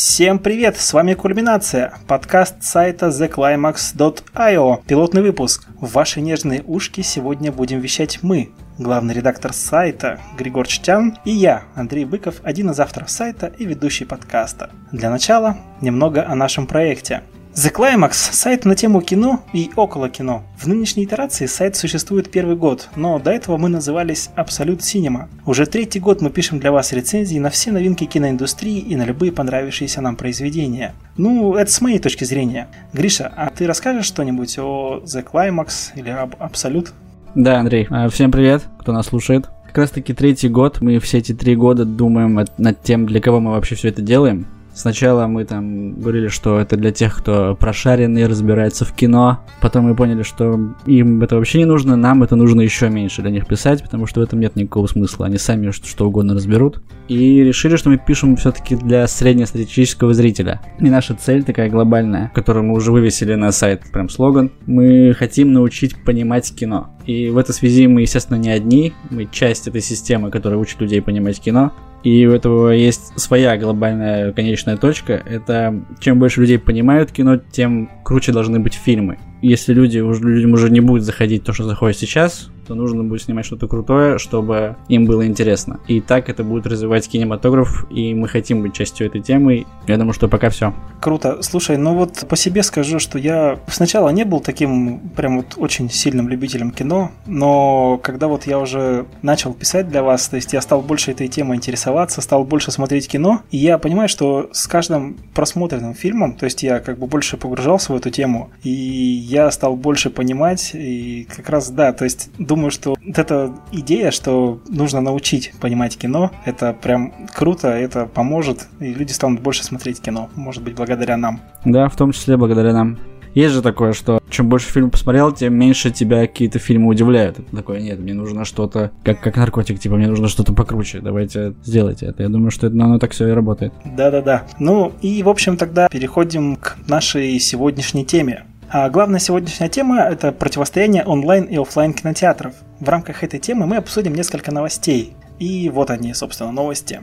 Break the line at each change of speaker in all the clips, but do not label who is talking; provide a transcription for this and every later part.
Всем привет, с вами Кульминация, подкаст сайта theclimax.io, пилотный выпуск. В ваши нежные ушки сегодня будем вещать мы, главный редактор сайта Григор Чтян и я, Андрей Быков, один из авторов сайта и ведущий подкаста. Для начала немного о нашем проекте. The Climax – сайт на тему кино и около кино. В нынешней итерации сайт существует первый год, но до этого мы назывались Absolute Cinema. Уже третий год мы пишем для вас рецензии на все новинки киноиндустрии и на любые понравившиеся нам произведения. Ну, это с моей точки зрения. Гриша, а ты расскажешь что-нибудь о The Climax или об Absolute?
Да, Андрей, а, всем привет, кто нас слушает. Как раз таки третий год, мы все эти три года думаем над тем, для кого мы вообще все это делаем. Сначала мы там говорили, что это для тех, кто прошаренный, разбирается в кино. Потом мы поняли, что им это вообще не нужно, нам это нужно еще меньше для них писать, потому что в этом нет никакого смысла. Они сами что, угодно разберут. И решили, что мы пишем все-таки для среднестатистического зрителя. И наша цель такая глобальная, которую мы уже вывесили на сайт, прям слоган. Мы хотим научить понимать кино. И в этой связи мы, естественно, не одни. Мы часть этой системы, которая учит людей понимать кино. И у этого есть своя глобальная конечная точка. Это чем больше людей понимают кино, тем круче должны быть фильмы. Если люди, людям уже не будет заходить то, что заходит сейчас, то нужно будет снимать что-то крутое, чтобы им было интересно. И так это будет развивать кинематограф, и мы хотим быть частью этой темы. Я думаю, что пока все.
Круто. Слушай, ну вот по себе скажу, что я сначала не был таким прям вот очень сильным любителем кино, но когда вот я уже начал писать для вас, то есть я стал больше этой темой интересоваться, стал больше смотреть кино, и я понимаю, что с каждым просмотренным фильмом, то есть я как бы больше погружался в эту тему, и я стал больше понимать, и как раз, да, то есть думаю, что вот эта идея, что нужно научить понимать кино, это прям круто, это поможет, и люди станут больше смотреть кино, может быть, благодаря нам.
Да, в том числе благодаря нам. Есть же такое, что чем больше фильм посмотрел, тем меньше тебя какие-то фильмы удивляют. Это такое, нет, мне нужно что-то, как, как наркотик, типа, мне нужно что-то покруче, давайте сделайте это. Я думаю, что это, оно так все и работает.
Да-да-да. Ну и, в общем, тогда переходим к нашей сегодняшней теме. А главная сегодняшняя тема – это противостояние онлайн и офлайн кинотеатров. В рамках этой темы мы обсудим несколько новостей. И вот они, собственно, новости.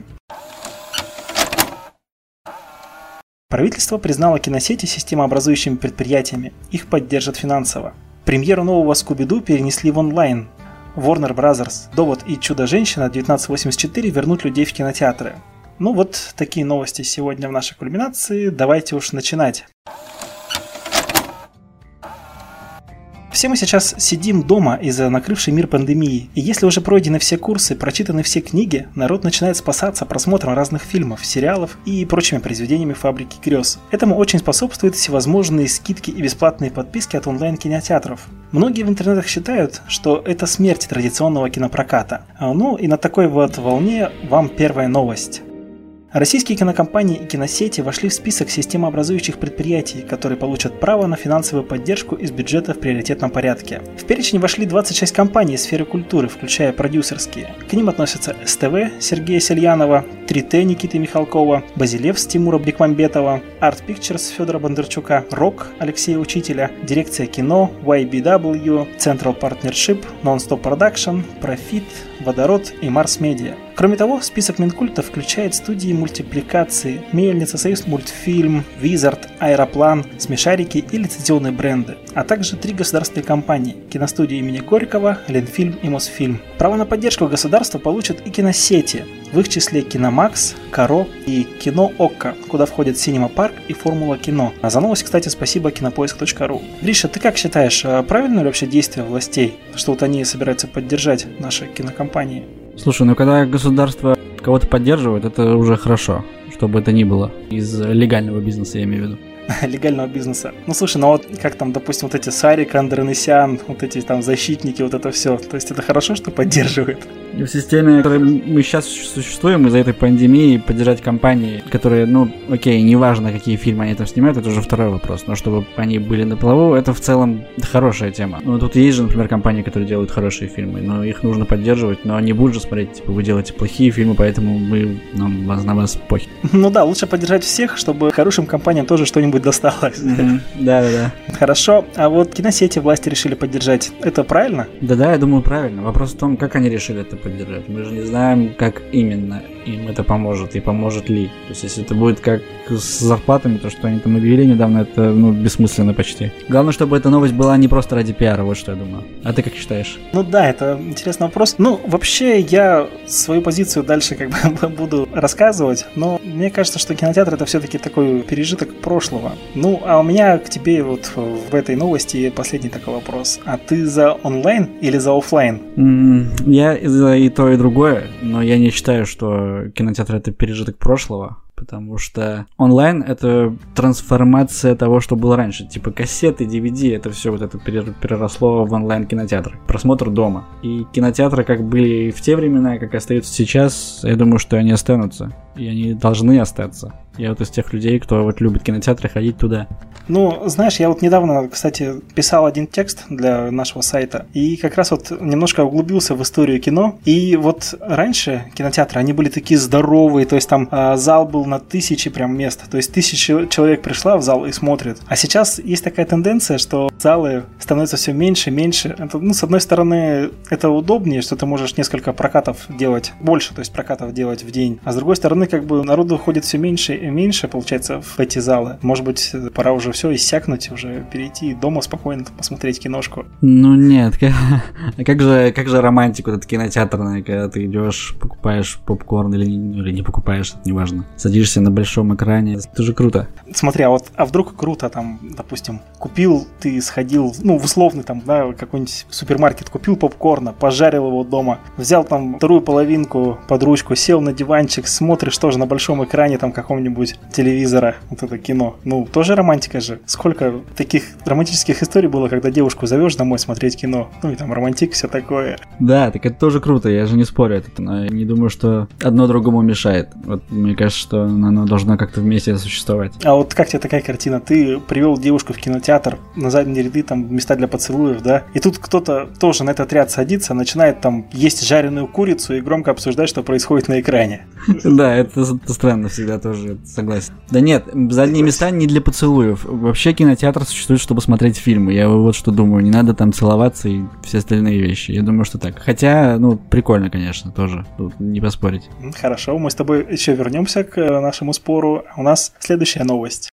Правительство признало киносети системообразующими предприятиями. Их поддержат финансово. Премьеру нового Скуби-Ду перенесли в онлайн. Warner Bros., Довод и Чудо-женщина 1984 вернут людей в кинотеатры. Ну вот такие новости сегодня в нашей кульминации. Давайте уж начинать. Все мы сейчас сидим дома из-за накрывшей мир пандемии, и если уже пройдены все курсы, прочитаны все книги, народ начинает спасаться просмотром разных фильмов, сериалов и прочими произведениями фабрики грез. Этому очень способствуют всевозможные скидки и бесплатные подписки от онлайн-кинотеатров. Многие в интернетах считают, что это смерть традиционного кинопроката. А, ну и на такой вот волне вам первая новость. Российские кинокомпании и киносети вошли в список системообразующих предприятий, которые получат право на финансовую поддержку из бюджета в приоритетном порядке. В перечень вошли 26 компаний из сферы культуры, включая продюсерские. К ним относятся СТВ Сергея Сельянова, 3Т Никиты Михалкова, Базилевс Тимура Бекмамбетова, Art Pictures Федора Бондарчука, Рок Алексея Учителя, Дирекция кино, YBW, Central Partnership, Non-Stop Production, Profit, Водород и Марс Медиа. Кроме того, список Минкульта включает студии мультипликации, Мельница, Союз мультфильм, Визард, Аэроплан, Смешарики и лицензионные бренды, а также три государственные компании – киностудии имени Горького, Ленфильм и Мосфильм. Право на поддержку государства получат и киносети, в их числе Киномакс, Каро и Кино Окко, куда входят Синема Парк и Формула Кино. А за новость, кстати, спасибо кинопоиск.ру. Гриша, ты как считаешь, а правильно ли вообще действие властей, что вот они собираются поддержать наши кинокомпании?
Слушай, ну когда государство кого-то поддерживает, это уже хорошо, чтобы это ни было. Из легального бизнеса, я имею в виду.
легального бизнеса. Ну слушай, ну вот как там, допустим, вот эти Сарик, Андронесян, вот эти там защитники, вот это все. То есть это хорошо, что поддерживает.
И в системе, в которой мы сейчас существуем из-за этой пандемии, поддержать компании, которые, ну, окей, неважно, какие фильмы они там снимают, это уже второй вопрос. Но чтобы они были на плаву, это в целом хорошая тема. Ну, тут есть же, например, компании, которые делают хорошие фильмы, но их нужно поддерживать, но они будут же смотреть, типа, вы делаете плохие фильмы, поэтому мы, нам, на вас похер.
Ну да, лучше поддержать всех, чтобы хорошим компаниям тоже что-нибудь кому-нибудь досталось.
Да-да-да.
Хорошо, а вот киносети власти решили поддержать. Это правильно?
Да-да, я думаю, правильно. Вопрос в том, как они решили это поддержать. Мы же не знаем, как именно им это поможет и поможет ли. То есть, если это будет как с зарплатами, то, что они там объявили недавно, это ну, бессмысленно почти. Главное, чтобы эта новость была не просто ради пиара, вот что я думаю. А ты как считаешь?
Ну да, это интересный вопрос. Ну, вообще, я свою позицию дальше как бы буду рассказывать, но мне кажется, что кинотеатр это все-таки такой пережиток прошлого. Ну, а у меня к тебе вот в этой новости последний такой вопрос. А ты за онлайн или за офлайн?
Mm, я за и то, и другое, но я не считаю, что кинотеатр это пережиток прошлого потому что онлайн это трансформация того, что было раньше. Типа кассеты, DVD, это все вот это переросло в онлайн кинотеатр. Просмотр дома. И кинотеатры как были в те времена, как остаются сейчас, я думаю, что они останутся. И они должны остаться. Я вот из тех людей, кто вот любит кинотеатры, ходить туда.
Ну, знаешь, я вот недавно, кстати, писал один текст для нашего сайта, и как раз вот немножко углубился в историю кино. И вот раньше кинотеатры, они были такие здоровые, то есть там э, зал был на тысячи прям мест, то есть тысяча человек пришла в зал и смотрит. А сейчас есть такая тенденция, что залы становятся все меньше, меньше. Это, ну, с одной стороны, это удобнее, что ты можешь несколько прокатов делать, больше, то есть прокатов делать в день. А с другой стороны, как бы народу ходит все меньше и меньше, получается, в эти залы. Может быть, пора уже все иссякнуть, уже перейти дома спокойно посмотреть киношку.
Ну нет, как, как же, как же романтику этот кинотеатрный, когда ты идешь, покупаешь попкорн или, или не покупаешь, это неважно. Садишься на большом экране, это же круто.
Смотри, а вот, а вдруг круто там, допустим, купил, ты сходил, ну, в условный там, да, какой-нибудь супермаркет, купил попкорна, пожарил его дома, взял там вторую половинку под ручку, сел на диванчик, смотришь тоже на большом экране там какого-нибудь телевизора, вот это кино. Ну, тоже романтика же. Сколько таких романтических историй было, когда девушку зовешь домой смотреть кино. Ну и там романтик, все такое.
Да, так это тоже круто, я же не спорю это, но я не думаю, что одно другому мешает. Вот мне кажется, что оно должно как-то вместе существовать.
А вот как тебе такая картина? Ты привел девушку в кинотеатр, на задние ряды там места для поцелуев, да? И тут кто-то тоже на этот ряд садится, начинает там есть жареную курицу и громко обсуждать, что происходит на экране.
Да, это странно всегда тоже, согласен. Да нет, задние места не для поцелуев. Вообще кинотеатр существует, чтобы смотреть фильмы. Я вот что думаю, не надо там целоваться и все остальные вещи. Я думаю, что так. Хотя, ну, прикольно, конечно, тоже. Тут не поспорить.
Хорошо, мы с тобой еще вернемся к э, нашему спору. У нас следующая новость.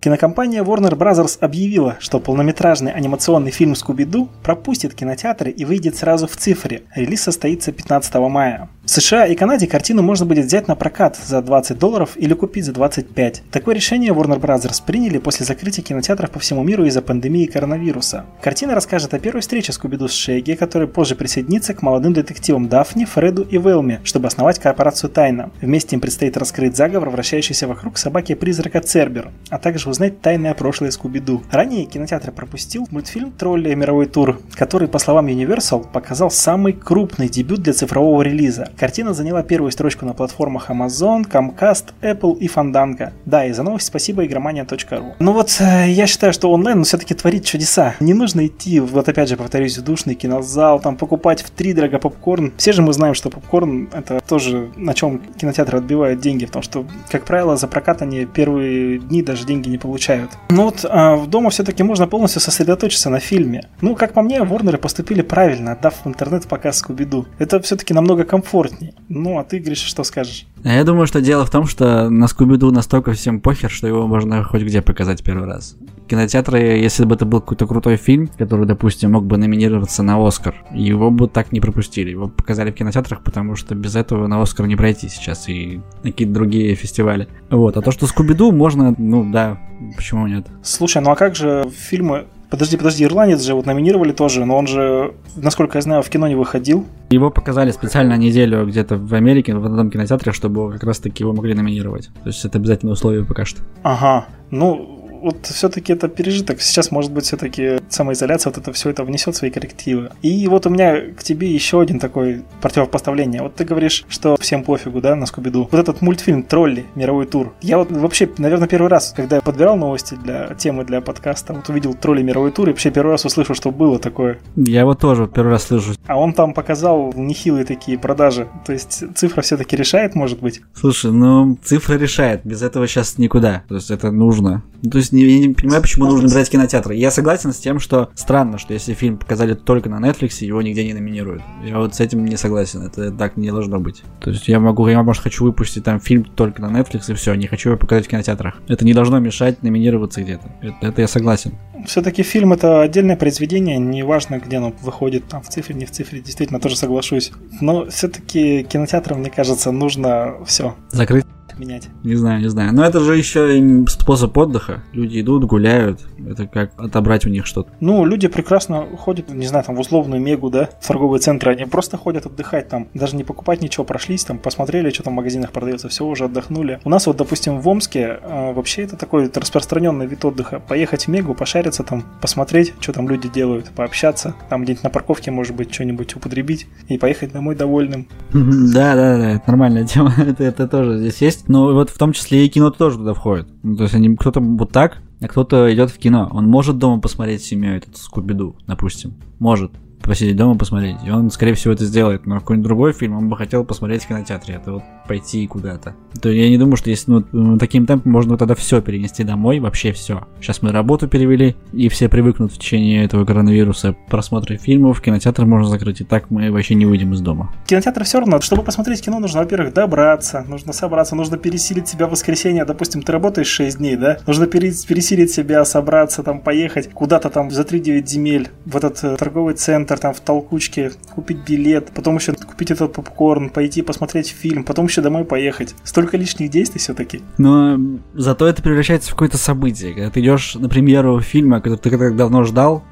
Кинокомпания Warner Bros. объявила, что полнометражный анимационный фильм «Скуби-Ду» пропустит кинотеатры и выйдет сразу в цифре. Релиз состоится 15 мая. В США и Канаде картину можно будет взять на прокат за 20 долларов или купить за 25. Такое решение Warner Bros. приняли после закрытия кинотеатров по всему миру из-за пандемии коронавируса. Картина расскажет о первой встрече Скуби-Ду с Шейги, который позже присоединится к молодым детективам Дафни, Фреду и Велме, чтобы основать корпорацию Тайна. Вместе им предстоит раскрыть заговор, вращающийся вокруг собаки-призрака Цербер, а также узнать тайное прошлое Скуби-Ду. Ранее кинотеатр пропустил мультфильм «Тролли. Мировой тур», который, по словам Universal, показал самый крупный дебют для цифрового релиза. Картина заняла первую строчку на платформах Amazon, Comcast, Apple и Fandango. Да, и за новость спасибо игромания.ру. Ну вот, э, я считаю, что онлайн ну, все-таки творит чудеса. Не нужно идти, вот опять же повторюсь, в душный кинозал, там покупать в три дорого попкорн. Все же мы знаем, что попкорн это тоже на чем кинотеатры отбивают деньги, потому что, как правило, за прокат они первые дни даже деньги не получают. Ну вот а в дома все-таки можно полностью сосредоточиться на фильме. Ну, как по мне, Ворнеры поступили правильно, отдав в интернет показ Скуби-Ду. Это все-таки намного комфортнее. Ну, а ты, Гриша, что скажешь?
Я думаю, что дело в том, что на Скуби-Ду настолько всем похер, что его можно хоть где показать первый раз. Кинотеатры, если бы это был какой-то крутой фильм, который, допустим, мог бы номинироваться на Оскар, его бы так не пропустили. Его показали в кинотеатрах, потому что без этого на Оскар не пройти сейчас и какие-то другие фестивали. Вот. А то, что Скуби-Ду можно, ну да, почему нет?
Слушай, ну а как же фильмы Подожди, подожди, Ирландец же вот номинировали тоже, но он же, насколько я знаю, в кино не выходил.
Его показали специально неделю где-то в Америке, в одном кинотеатре, чтобы как раз таки его могли номинировать. То есть это обязательное условие пока что.
Ага, ну вот все-таки это пережиток. Сейчас, может быть, все-таки самоизоляция, вот это все это внесет свои коррективы. И вот у меня к тебе еще один такой противопоставление. Вот ты говоришь, что всем пофигу, да, на Скуби-Ду. Вот этот мультфильм «Тролли. Мировой тур». Я вот вообще, наверное, первый раз, когда я подбирал новости для темы для подкаста, вот увидел «Тролли. Мировой тур» и вообще первый раз услышал, что было такое.
Я вот тоже первый раз слышу.
А он там показал нехилые такие продажи. То есть цифра все-таки решает, может быть?
Слушай, ну цифра решает. Без этого сейчас никуда. То есть это нужно. Ну, то есть я не понимаю, почему нужно брать кинотеатры. Я согласен с тем, что странно, что если фильм показали только на Netflix, его нигде не номинируют. Я вот с этим не согласен. Это так не должно быть. То есть я могу, я, может, хочу выпустить там фильм только на Netflix и все, не хочу его показать в кинотеатрах. Это не должно мешать номинироваться где-то. Это, это я согласен.
Все-таки фильм это отдельное произведение, неважно, где оно выходит, там в цифре, не в цифре, действительно тоже соглашусь. Но все-таки кинотеатрам, мне кажется, нужно все.
Закрыть
менять.
Не знаю, не знаю. Но это же еще и способ отдыха. Люди идут, гуляют. Это как отобрать у них что-то.
Ну, люди прекрасно ходят, не знаю, там в условную мегу, да, в торговые центры. Они просто ходят отдыхать там. Даже не покупать ничего, прошлись там, посмотрели, что там в магазинах продается, все, уже отдохнули. У нас вот, допустим, в Омске э, вообще это такой распространенный вид отдыха. Поехать в мегу, пошариться там, посмотреть, что там люди делают, пообщаться. Там где-нибудь на парковке, может быть, что-нибудь употребить и поехать домой довольным.
Да, да, да, это нормальная тема. это, это тоже здесь есть. Но вот в том числе и кино тоже туда входит. Ну, то есть они кто-то вот так, а кто-то идет в кино. Он может дома посмотреть семью этот Скуби-Ду, допустим. Может посидеть дома посмотреть. И он, скорее всего, это сделает. Но какой-нибудь другой фильм он бы хотел посмотреть в кинотеатре. Это вот пойти куда-то. То я не думаю, что если ну, таким темпом можно тогда все перенести домой, вообще все. Сейчас мы работу перевели, и все привыкнут в течение этого коронавируса просмотры фильмов, кинотеатр можно закрыть, и так мы вообще не выйдем из дома.
Кинотеатр все равно, чтобы посмотреть кино, нужно, во-первых, добраться, нужно собраться, нужно пересилить себя в воскресенье, допустим, ты работаешь 6 дней, да? Нужно пересилить себя, собраться, там, поехать куда-то там за 3-9 земель в этот э, торговый центр, там, в толкучке, купить билет, потом еще купить этот попкорн, пойти посмотреть фильм, потом еще домой поехать. Столько лишних действий все-таки.
Но зато это превращается в какое-то событие. Когда ты идешь на премьеру фильма, который ты так давно ждал,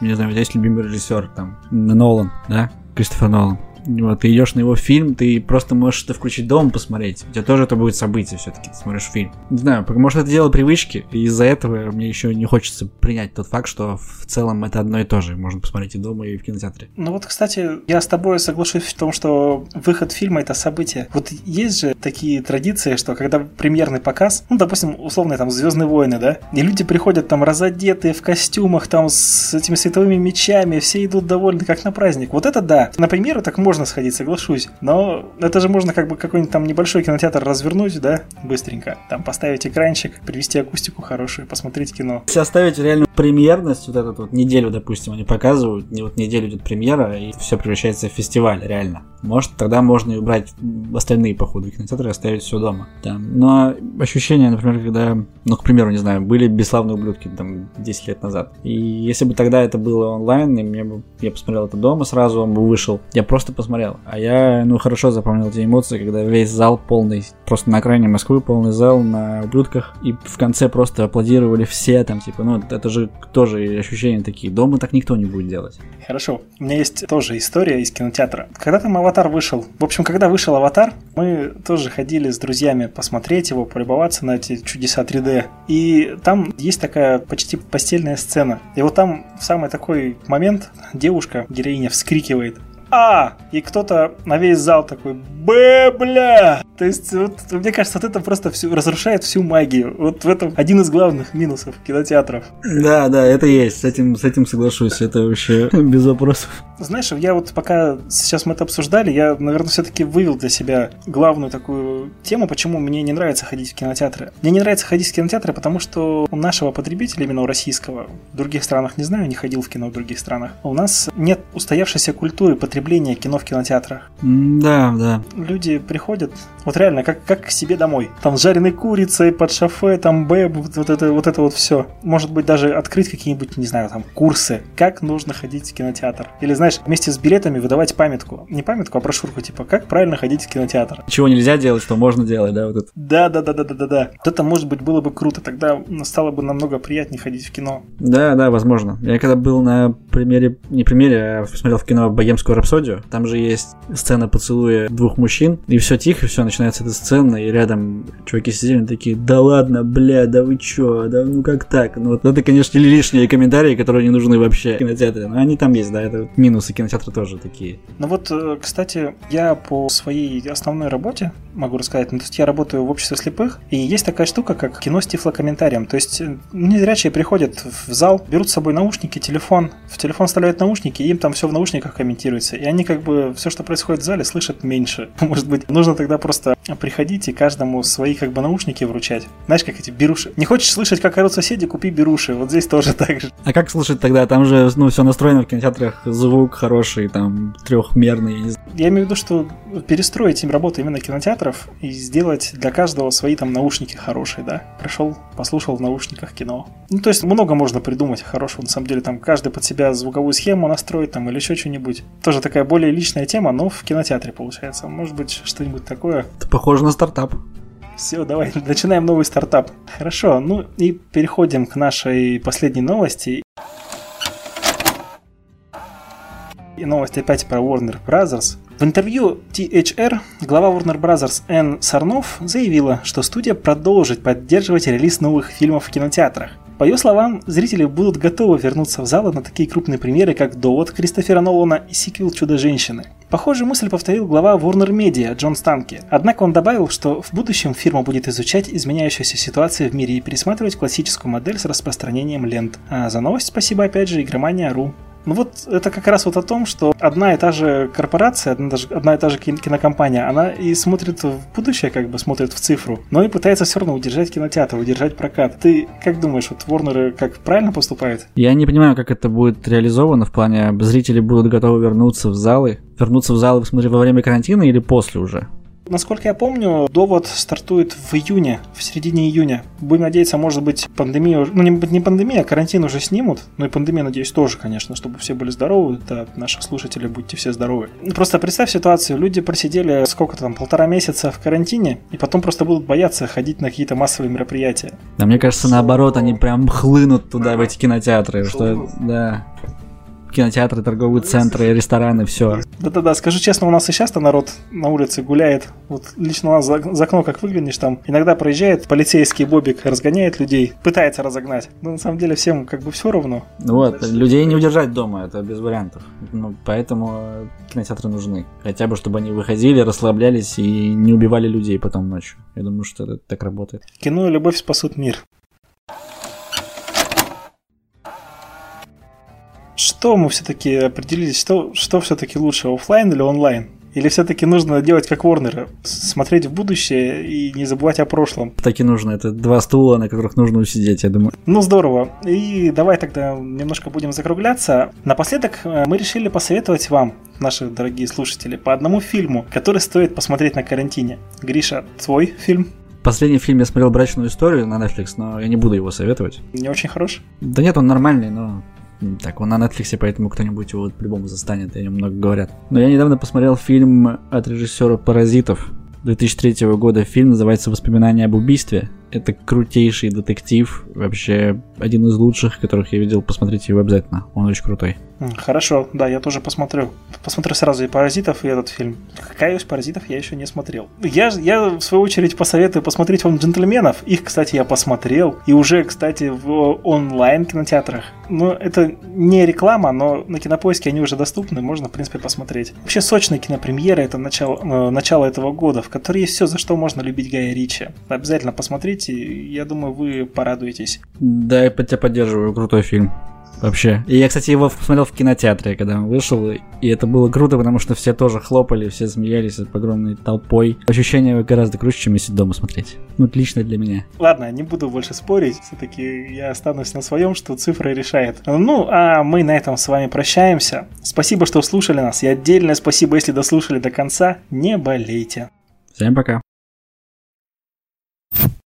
не знаю, у тебя есть любимый режиссер, там, Нолан, да? Кристофер Нолан. Вот, ты идешь на его фильм, ты просто можешь это включить дома посмотреть. У тебя тоже это будет событие все-таки, ты смотришь фильм. Не знаю, может это дело привычки, и из-за этого мне еще не хочется принять тот факт, что в целом это одно и то же. Можно посмотреть и дома, и в кинотеатре.
Ну вот, кстати, я с тобой соглашусь в том, что выход фильма это событие. Вот есть же такие традиции, что когда премьерный показ, ну, допустим, условно там Звездные войны, да, и люди приходят там разодетые в костюмах, там с этими световыми мечами, все идут довольны, как на праздник. Вот это да. На премьеру так можно можно сходить, соглашусь. Но это же можно как бы какой-нибудь там небольшой кинотеатр развернуть, да, быстренько. Там поставить экранчик, привести акустику хорошую, посмотреть кино.
Если оставить реальную премьерность, вот эту вот неделю, допустим, они показывают, вот неделю идет премьера, и все превращается в фестиваль, реально. Может, тогда можно и убрать остальные походы в кинотеатры и оставить все дома. Там. Но ощущение, например, когда, ну, к примеру, не знаю, были бесславные ублюдки там 10 лет назад. И если бы тогда это было онлайн, и мне бы, я посмотрел это дома сразу, он бы вышел, я просто посмотрел. А я, ну, хорошо запомнил эти эмоции, когда весь зал полный, просто на окраине Москвы полный зал на ублюдках, и в конце просто аплодировали все там, типа, ну, это же тоже ощущения такие. Дома так никто не будет делать.
Хорошо. У меня есть тоже история из кинотеатра. Когда там «Аватар» вышел, в общем, когда вышел «Аватар», мы тоже ходили с друзьями посмотреть его, полюбоваться на эти чудеса 3D. И там есть такая почти постельная сцена. И вот там в самый такой момент девушка, героиня, вскрикивает а! И кто-то на весь зал такой, Б, бля! То есть, вот, мне кажется, вот это просто всю, разрушает всю магию. Вот в этом один из главных минусов кинотеатров.
Да, да, это есть. С этим, с этим соглашусь. Это вообще без вопросов.
Знаешь, я вот пока сейчас мы это обсуждали, я, наверное, все-таки вывел для себя главную такую тему, почему мне не нравится ходить в кинотеатры. Мне не нравится ходить в кинотеатры, потому что у нашего потребителя, именно у российского, в других странах не знаю, не ходил в кино в других странах, у нас нет устоявшейся культуры потребления кино в кинотеатрах.
Да, да.
Люди приходят, вот реально, как, как к себе домой. Там с жареной курицей, под шафе, там бэб, вот, вот это вот это вот все. Может быть, даже открыть какие-нибудь, не знаю, там, курсы, как нужно ходить в кинотеатр. Или, знаешь, знаешь, вместе с билетами выдавать памятку. Не памятку, а брошюрку, типа, как правильно ходить в кинотеатр.
Чего нельзя делать, что можно делать, да, вот это.
Да, да, да, да, да, да, да. Вот это, может быть, было бы круто. Тогда стало бы намного приятнее ходить в кино.
Да, да, возможно. Я когда был на примере, не примере, а смотрел в кино «Богемскую рапсодию», там же есть сцена поцелуя двух мужчин, и все тихо, все, начинается эта сцена, и рядом чуваки сидели такие, да ладно, бля, да вы чё, да ну как так? Ну вот это, конечно, лишние комментарии, которые не нужны вообще в кинотеатре, но они там есть, да, это минусы кинотеатра тоже такие.
Ну вот, э, кстати, я по своей основной работе могу рассказать, ну, то есть я работаю в обществе слепых, и есть такая штука, как кино с тифлокомментарием, то есть незрячие приходят в зал, берут с собой наушники, телефон, в телефон вставляют наушники, и им там все в наушниках комментируется, и они как бы все, что происходит в зале, слышат меньше. Может быть, нужно тогда просто приходить и каждому свои как бы наушники вручать. Знаешь, как эти беруши. Не хочешь слышать, как орут соседи, купи беруши. Вот здесь тоже так же.
А как слушать тогда? Там же, ну, все настроено в кинотеатрах, звук хороший, там, трехмерный.
Я имею в виду, что перестроить им работу именно кинотеатров и сделать для каждого свои там наушники хорошие, да. Пришел, послушал в наушниках кино. Ну, то есть много можно придумать хорошего. На самом деле, там каждый под себя звуковую схему настроит там или еще что-нибудь. Тоже такая более личная тема, но в кинотеатре получается. Может быть, что-нибудь такое.
Это похоже на стартап.
Все, давай, начинаем новый стартап. Хорошо, ну и переходим к нашей последней новости. И новость опять про Warner Brothers. В интервью THR глава Warner Bros. Энн Сарнов заявила, что студия продолжит поддерживать релиз новых фильмов в кинотеатрах. По ее словам, зрители будут готовы вернуться в залы на такие крупные примеры, как «Довод» Кристофера Нолана и сиквел «Чудо-женщины». Похожую мысль повторил глава Warner Media Джон Станки. Однако он добавил, что в будущем фирма будет изучать изменяющуюся ситуацию в мире и пересматривать классическую модель с распространением лент. А за новость спасибо опять же игромания.ру. Ну вот это как раз вот о том, что одна и та же корпорация, одна, даже, одна и та же кинокомпания, она и смотрит в будущее, как бы смотрит в цифру, но и пытается все равно удержать кинотеатр, удержать прокат. Ты как думаешь, вот Warner как правильно поступает?
Я не понимаю, как это будет реализовано в плане зрители будут готовы вернуться в залы, вернуться в залы, смотри, во время карантина или после уже?
Насколько я помню, довод стартует в июне, в середине июня. Будем надеяться, может быть, пандемия, ну не, не пандемия, а карантин уже снимут. Ну и пандемия, надеюсь, тоже, конечно, чтобы все были здоровы. Да, наши слушатели, будьте все здоровы. Просто представь ситуацию, люди просидели сколько там, полтора месяца в карантине, и потом просто будут бояться ходить на какие-то массовые мероприятия.
Да, мне кажется, наоборот, они прям хлынут туда, в эти кинотеатры, что, да кинотеатры, торговые центры, рестораны, все.
Да-да-да, скажу честно, у нас и сейчас-то народ на улице гуляет. Вот лично у нас за, за окно, как выглянешь, там иногда проезжает полицейский бобик, разгоняет людей, пытается разогнать. Но на самом деле всем как бы все равно.
Вот, людей не удержать дома, это без вариантов. Ну, поэтому кинотеатры нужны. Хотя бы, чтобы они выходили, расслаблялись и не убивали людей потом ночью. Я думаю, что это так работает.
Кино и любовь спасут мир. Что мы все-таки определились, что, что все-таки лучше, офлайн или онлайн? Или все-таки нужно делать как Warner, смотреть в будущее и не забывать о прошлом?
Так и нужно. Это два стула, на которых нужно усидеть, я думаю.
Ну здорово. И давай тогда немножко будем закругляться. Напоследок э, мы решили посоветовать вам, наши дорогие слушатели, по одному фильму, который стоит посмотреть на карантине. Гриша, твой фильм?
Последний фильм я смотрел «Брачную историю» на Netflix, но я не буду его советовать.
Не очень хорош?
Да нет, он нормальный, но так, он на Netflix, поэтому кто-нибудь его по-любому застанет, о нем много говорят. Но я недавно посмотрел фильм от режиссера «Паразитов». 2003 года фильм называется «Воспоминания об убийстве». Это крутейший детектив, вообще один из лучших, которых я видел. Посмотрите его обязательно, он очень крутой.
Хорошо, да, я тоже посмотрю. Посмотрю сразу и «Паразитов», и этот фильм. Каюсь, «Паразитов» я еще не смотрел. Я, я, в свою очередь, посоветую посмотреть вам «Джентльменов». Их, кстати, я посмотрел. И уже, кстати, в онлайн-кинотеатрах. Но это не реклама, но на Кинопоиске они уже доступны, можно, в принципе, посмотреть. Вообще, сочная кинопремьера — это начало, э, начало этого года, в которой есть все, за что можно любить Гая Ричи. Обязательно посмотрите посмотрите, я думаю, вы порадуетесь.
Да, я тебя поддерживаю, крутой фильм. Вообще. И я, кстати, его посмотрел в кинотеатре, когда он вышел, и это было круто, потому что все тоже хлопали, все смеялись огромной толпой. Ощущение гораздо круче, чем если дома смотреть. Ну, лично для меня.
Ладно, не буду больше спорить, все-таки я останусь на своем, что цифра решает. Ну, а мы на этом с вами прощаемся. Спасибо, что слушали нас, и отдельное спасибо, если дослушали до конца. Не болейте.
Всем пока.